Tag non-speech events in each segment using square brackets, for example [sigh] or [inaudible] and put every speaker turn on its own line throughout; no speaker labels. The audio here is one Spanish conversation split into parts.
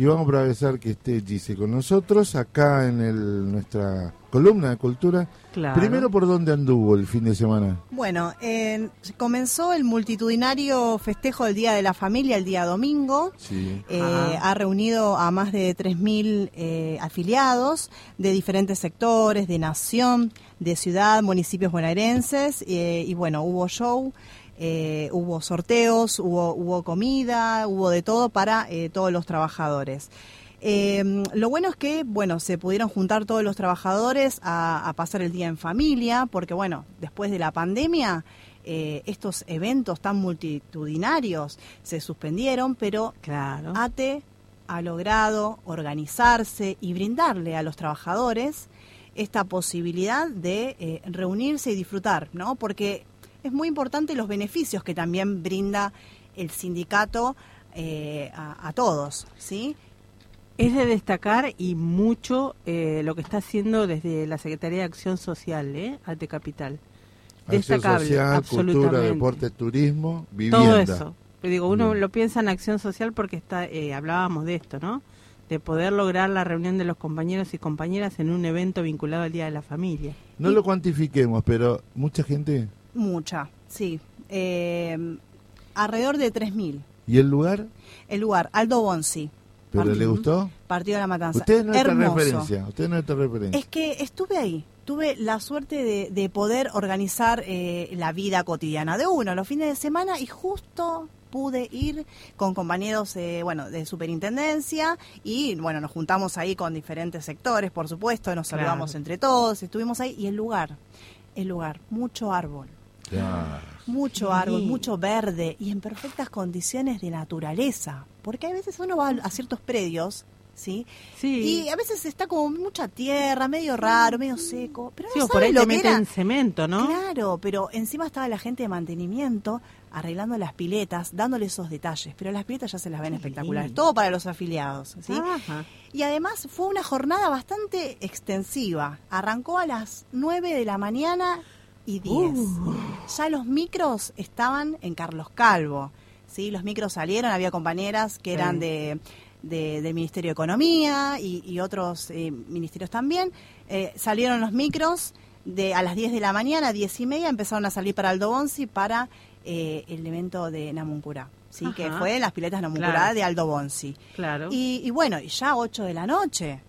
Y vamos a agradecer que esté Gise con nosotros acá en el, nuestra columna de cultura. Primero, ¿por dónde anduvo el fin de semana?
Bueno, comenzó el multitudinario festejo del Día de la Familia el día domingo. Eh, ha reunido a más de 3.000 eh, afiliados de diferentes sectores, de nación, de ciudad, municipios bonaerenses. Eh, y bueno, hubo show. Hubo sorteos, hubo, hubo comida, hubo de todo para todos los trabajadores. Eh, lo bueno es que, bueno, se pudieron juntar todos los trabajadores a, pasar el día en familia, porque, bueno, después de la pandemia, eh, estos eventos tan multitudinarios se suspendieron, pero claro. ATE ha logrado organizarse y brindarle a los trabajadores esta posibilidad de eh, reunirse y disfrutar, ¿no? Porque es muy importante los beneficios que también brinda el sindicato a, a, todos, ¿sí?
Es de destacar y mucho eh, lo que está haciendo desde la Secretaría de Acción Social, ¿eh? Capital.
Destacable, social, absolutamente. cultura, deporte, turismo, vivienda.
Todo eso. digo, uno lo piensa en acción social porque está, eh, hablábamos de esto, ¿no? De poder lograr la reunión de los compañeros y compañeras en un evento vinculado al Día de la Familia.
No lo cuantifiquemos, pero mucha gente.
Mucha, sí. Eh, alrededor de 3.000.
¿Y el lugar?
El lugar, Aldo Bonsi.
¿Pero le gustó?
Partido de la Matanza.
Usted no es referencia. Usted no es referencia.
Es que estuve ahí. Tuve la suerte de, poder organizar eh, la vida cotidiana de uno los fines de semana y justo pude ir con compañeros eh, bueno de superintendencia y bueno nos juntamos ahí con diferentes sectores por supuesto nos saludamos entre todos estuvimos ahí y el lugar el lugar mucho árbol mucho árbol, mucho verde y en perfectas condiciones de naturaleza. Porque a veces uno va a ciertos predios ¿sí? Y a veces está como mucha tierra, medio raro, medio seco. Pero no
por ahí lo meten cemento, ¿no?
Claro, pero encima estaba la gente de mantenimiento arreglando las piletas, dándole esos detalles. Pero las piletas ya se las ven espectaculares. Todo para los afiliados, ¿sí? Y además fue una jornada bastante extensiva. Arrancó a las 9 de la mañana y 10. Uh. Ya los micros estaban en Carlos Calvo. ¿sí? Los micros salieron, había compañeras que eran de, del Ministerio de Economía y, otros eh, ministerios también. Eh, salieron los micros de a las 10 de la mañana, 10 y media, empezaron a salir para Aldo Bonzi para eh, el evento de Namuncurá. Sí, que fue en las piletas Namuncurá de Aldo Bonzi.
Claro.
Y, y, bueno, ya 8 de la noche.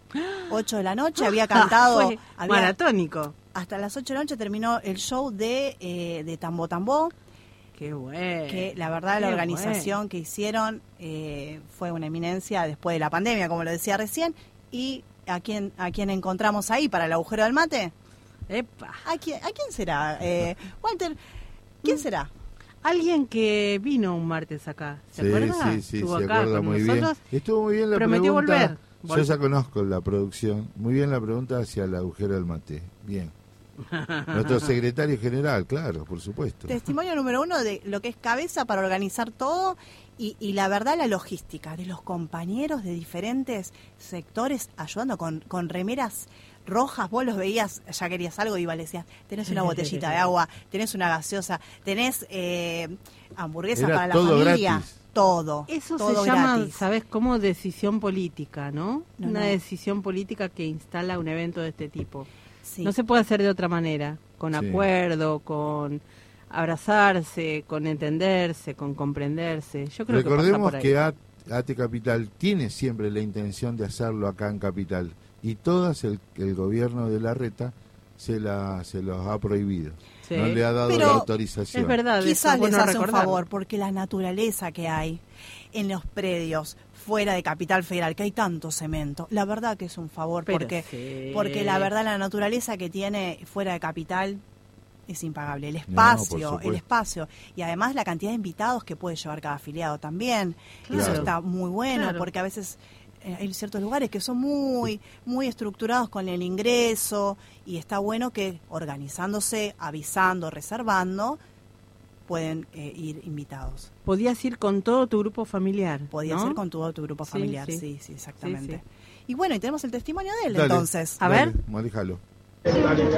8 de la noche [gasps] había cantado.
maratónico
hasta las 8 de la noche terminó el show de, eh, de Tambo Tambo.
Qué bueno.
Que la verdad la organización que hicieron eh, fue una eminencia después de la pandemia, como lo decía recién. ¿Y a quién, a quién encontramos ahí para el agujero del mate?
Epa.
¿A quién, a quién será? Eh, Walter, ¿quién mm. será?
Alguien que vino un martes acá, ¿se acuerda?
Sí, sí, Estuvo se acá acuerda muy bien. Estuvo muy bien la
Prometió volver.
Yo ya conozco la producción. Muy bien la pregunta hacia el agujero del mate. Bien. [laughs] Nuestro secretario general, claro, por supuesto.
Testimonio número uno de lo que es cabeza para organizar todo y, la verdad la logística de los compañeros de diferentes sectores ayudando con, con remeras rojas, vos los veías, ya querías algo y le decías, tenés una botellita de agua, tenés una gaseosa, tenés eh, hamburguesas para la familia. Todo.
Eso se llama, ¿sabes cómo? Decisión política, ¿no? Una decisión política que instala un evento de este tipo. No se puede hacer de otra manera, con acuerdo, con abrazarse, con entenderse, con comprenderse. Yo creo
Recordemos
que,
que AT Capital tiene siempre la intención de hacerlo acá en Capital y todas el, el gobierno de la reta se la se los ha prohibido. No le ha dado la autorización.
Es verdad,
quizás les hace un favor porque la naturaleza que hay en los predios fuera de Capital Federal, que hay tanto cemento. La verdad que es un favor, porque, porque la verdad la naturaleza que tiene fuera de Capital es impagable. El espacio, el espacio. Y además la cantidad de invitados que puede llevar cada afiliado también. Eso está muy bueno, porque a veces eh, hay ciertos lugares que son muy, muy estructurados con el ingreso y está bueno que organizándose, avisando, reservando, pueden eh, ir invitados.
Podías ir con todo tu grupo familiar.
Podías ir con todo tu grupo familiar, sí, sí, exactamente. y bueno, y tenemos el testimonio de él entonces.
A ver. Maríjalo.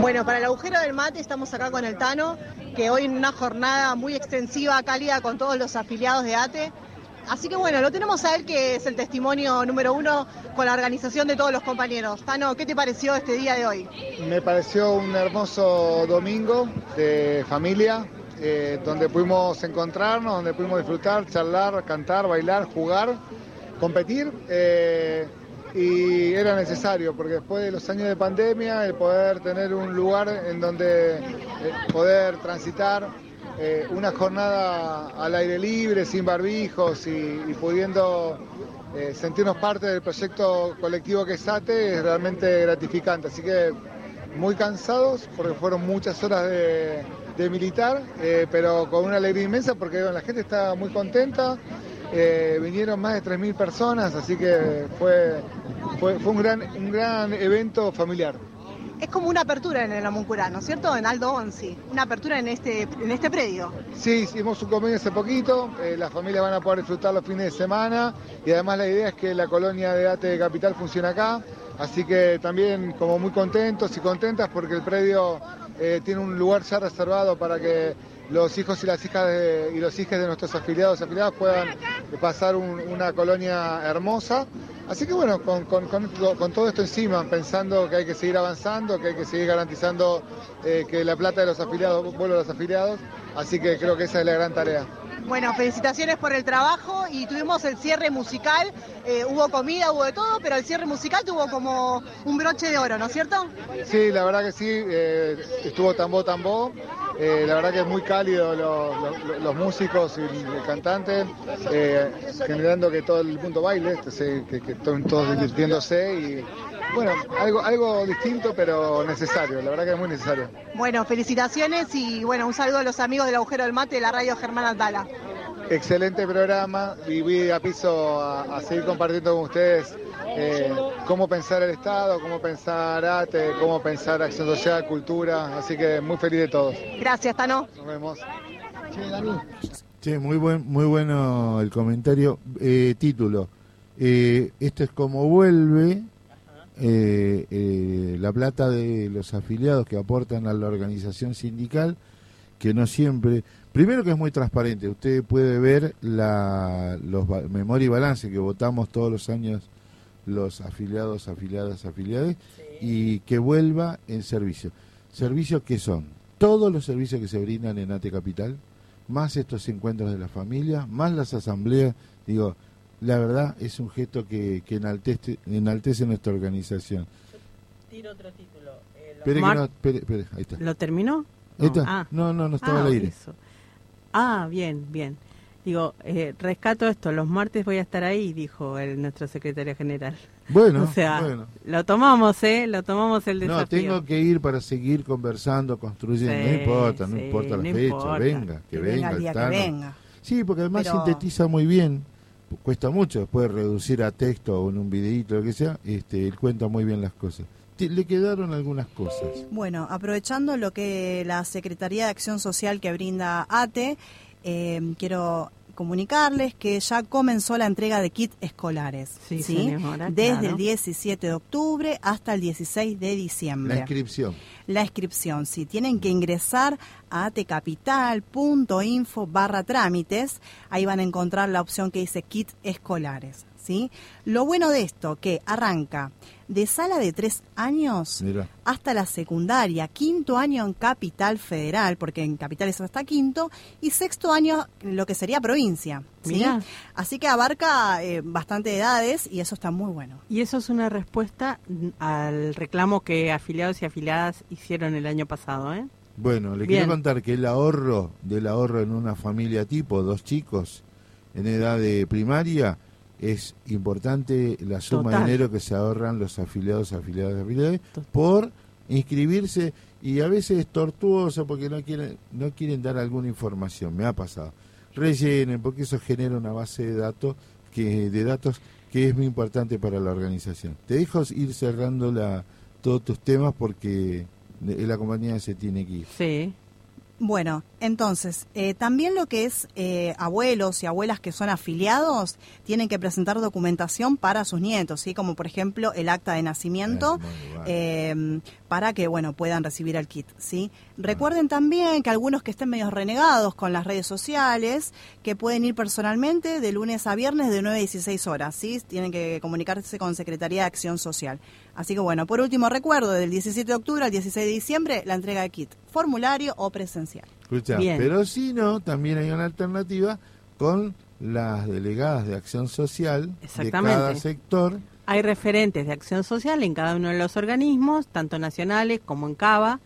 Bueno, para el agujero del mate estamos acá con el Tano, que hoy en una jornada muy extensiva, cálida con todos los afiliados de ATE, Así que bueno, lo tenemos a él que es el testimonio número uno con la organización de todos los compañeros. Tano, ¿qué te pareció este día de hoy?
Me pareció un hermoso domingo de familia, eh, donde pudimos encontrarnos, donde pudimos disfrutar, charlar, cantar, bailar, jugar, competir. Eh, y era necesario, porque después de los años de pandemia, el poder tener un lugar en donde eh, poder transitar una jornada al aire libre, sin barbijos y, pudiendo sentirnos parte del proyecto colectivo que es ATE es realmente gratificante. Así que muy cansados porque fueron muchas horas de, militar, pero con una alegría inmensa porque la gente está muy contenta. vinieron más de 3.000 personas, así que fue fue, un, gran, un gran evento familiar.
Es como una apertura en el Amuncurá, ¿no es cierto? En Aldo Onzi, una apertura en este, en este predio.
Sí, hicimos un convenio hace poquito, eh, las familias van a poder disfrutar los fines de semana y además la idea es que la colonia de ATE de Capital funcione acá, así que también como muy contentos y contentas porque el predio eh, tiene un lugar ya reservado para que los hijos y las hijas y los hijos de nuestros afiliados y afiliadas puedan pasar una colonia hermosa Así que bueno, con, todo esto encima, pensando que hay que seguir avanzando, que hay que seguir garantizando eh, que la plata de los afiliados vuelva a los afiliados, así que creo que esa es la gran tarea.
Bueno, felicitaciones por el trabajo y tuvimos el cierre musical, eh, hubo comida, hubo de todo, pero el cierre musical tuvo como un broche de oro, ¿no es cierto?
Sí, la verdad que sí, eh, estuvo tambo tambo, eh, la verdad que es muy cálido los, músicos y el cantante, eh, generando que todo el mundo baile, que, que, estén todos divirtiéndose y bueno, algo, algo distinto pero necesario, la verdad que es muy necesario.
Bueno, felicitaciones y bueno, un saludo a los amigos del agujero del mate de la radio Germán Altala.
Excelente programa y voy a piso a seguir compartiendo con ustedes eh, cómo pensar el Estado, cómo pensar ATE, cómo pensar acción social, cultura, así que muy feliz de todos.
Gracias, Tano.
Nos vemos.
Sí, muy, buen, muy bueno el comentario. Eh, título, eh, esto es como vuelve la plata de los afiliados que aportan a la organización sindical, que no siempre... Primero que es muy transparente, usted puede ver la los memoria y balance que votamos todos los años los afiliados, afiliadas, afiliadas y que vuelva en servicio. ¿Servicios que son? Todos los servicios que se brindan en ATE Capital, más estos encuentros de la familia, más las asambleas. Digo, la verdad es un gesto que, que enaltece, enaltece nuestra organización.
tiro otro título.
Eh, ahí está.
¿Lo terminó?
No. Ah. no, no, no estaba al ah, aire.
Ah, bien, bien. Digo, eh, rescato esto, los martes voy a estar ahí, dijo el nuestro secretario general.
Bueno, [laughs]
o sea, lo tomamos, ¿eh? Lo tomamos el desafío.
No, tengo que ir para seguir conversando, construyendo, no importa, no importa la fecha, venga, que, venga, el que venga. Sí, porque además sintetiza muy bien, cuesta mucho después reducir a texto o en un videíto, lo que sea, este, él cuenta muy bien las cosas le quedaron algunas cosas.
Bueno, aprovechando lo que la Secretaría de Acción Social que brinda ATE, eh, quiero comunicarles que ya comenzó la entrega de kits escolares. Sí, Desde el 17 de octubre hasta el 16 de diciembre.
La inscripción.
La inscripción, sí. Tienen que ingresar a atecapital.info barra trámites. Ahí van a encontrar la opción que dice kits escolares. ¿sí? Lo bueno de esto, que arranca de sala de tres años hasta la secundaria, quinto año en Capital Federal, porque en Capital es hasta quinto, y sexto año en lo que sería provincia. ¿sí? Así que abarca eh, bastante edades y eso está muy bueno.
Y eso es una respuesta al reclamo que afiliados y afiliadas hicieron el año pasado, ¿eh?
Bueno, le quiero contar que el ahorro del ahorro en una familia tipo, dos chicos en edad de primaria, es importante la suma de dinero que se ahorran los afiliados, afiliados, afiliados por inscribirse y a veces es tortuoso porque no quieren, no quieren dar alguna información, me ha pasado. Rellenen porque eso genera una base de datos que de datos que es muy importante para la organización. Te dejo ir cerrando la, todos tus temas porque la compañía se tiene que ir.
Sí.
Bueno, entonces, eh, también lo que es eh, abuelos y abuelas que son afiliados tienen que presentar documentación para sus nietos, ¿sí? como por ejemplo el acta de nacimiento, eh, para que bueno puedan recibir el kit. ¿sí? Recuerden también que algunos que estén medio renegados con las redes sociales, que pueden ir personalmente de lunes a viernes de 9 a 16 horas, ¿sí? tienen que comunicarse con Secretaría de Acción Social. Así que bueno, por último recuerdo, del 17 de octubre al 16 de diciembre, la entrega de kit, formulario o presencial.
Escucha, pero si no, también hay una alternativa con las delegadas de acción social de cada sector.
Hay referentes de acción social en cada uno de los organismos, tanto nacionales como en CABA,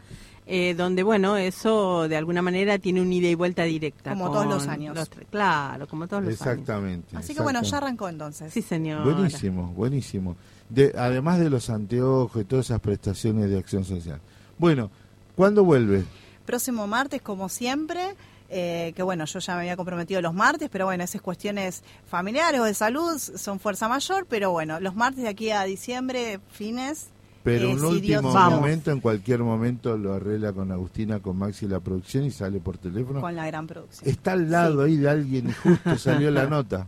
eh, donde, bueno, eso de alguna manera tiene un ida y vuelta directa.
Como todos los años.
claro, como todos los
años. Exactamente.
Así que bueno, ya arrancó entonces.
Sí, señor.
Buenísimo, buenísimo. De, además de los anteojos y todas esas prestaciones de acción social. Bueno, ¿cuándo vuelve?
Próximo martes, como siempre. Eh, que bueno, yo ya me había comprometido los martes, pero bueno, esas cuestiones familiares o de salud son fuerza mayor, pero bueno, los martes de aquí a diciembre, fines,
pero un último momento, en cualquier momento, lo arregla con Agustina, con Maxi la producción y sale por teléfono.
Con la gran producción.
Está al lado ahí de alguien y justo salió la nota.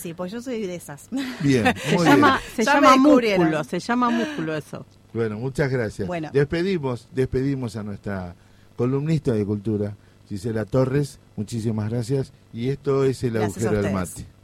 Sí, pues yo soy de esas.
Bien, [laughs]
muy se llama, Se llama músculo, se llama músculo eso.
Bueno, muchas gracias. Bueno. Despedimos, despedimos a nuestra columnista de cultura, Gisela Torres. Muchísimas gracias. Y esto es el agujero del mate.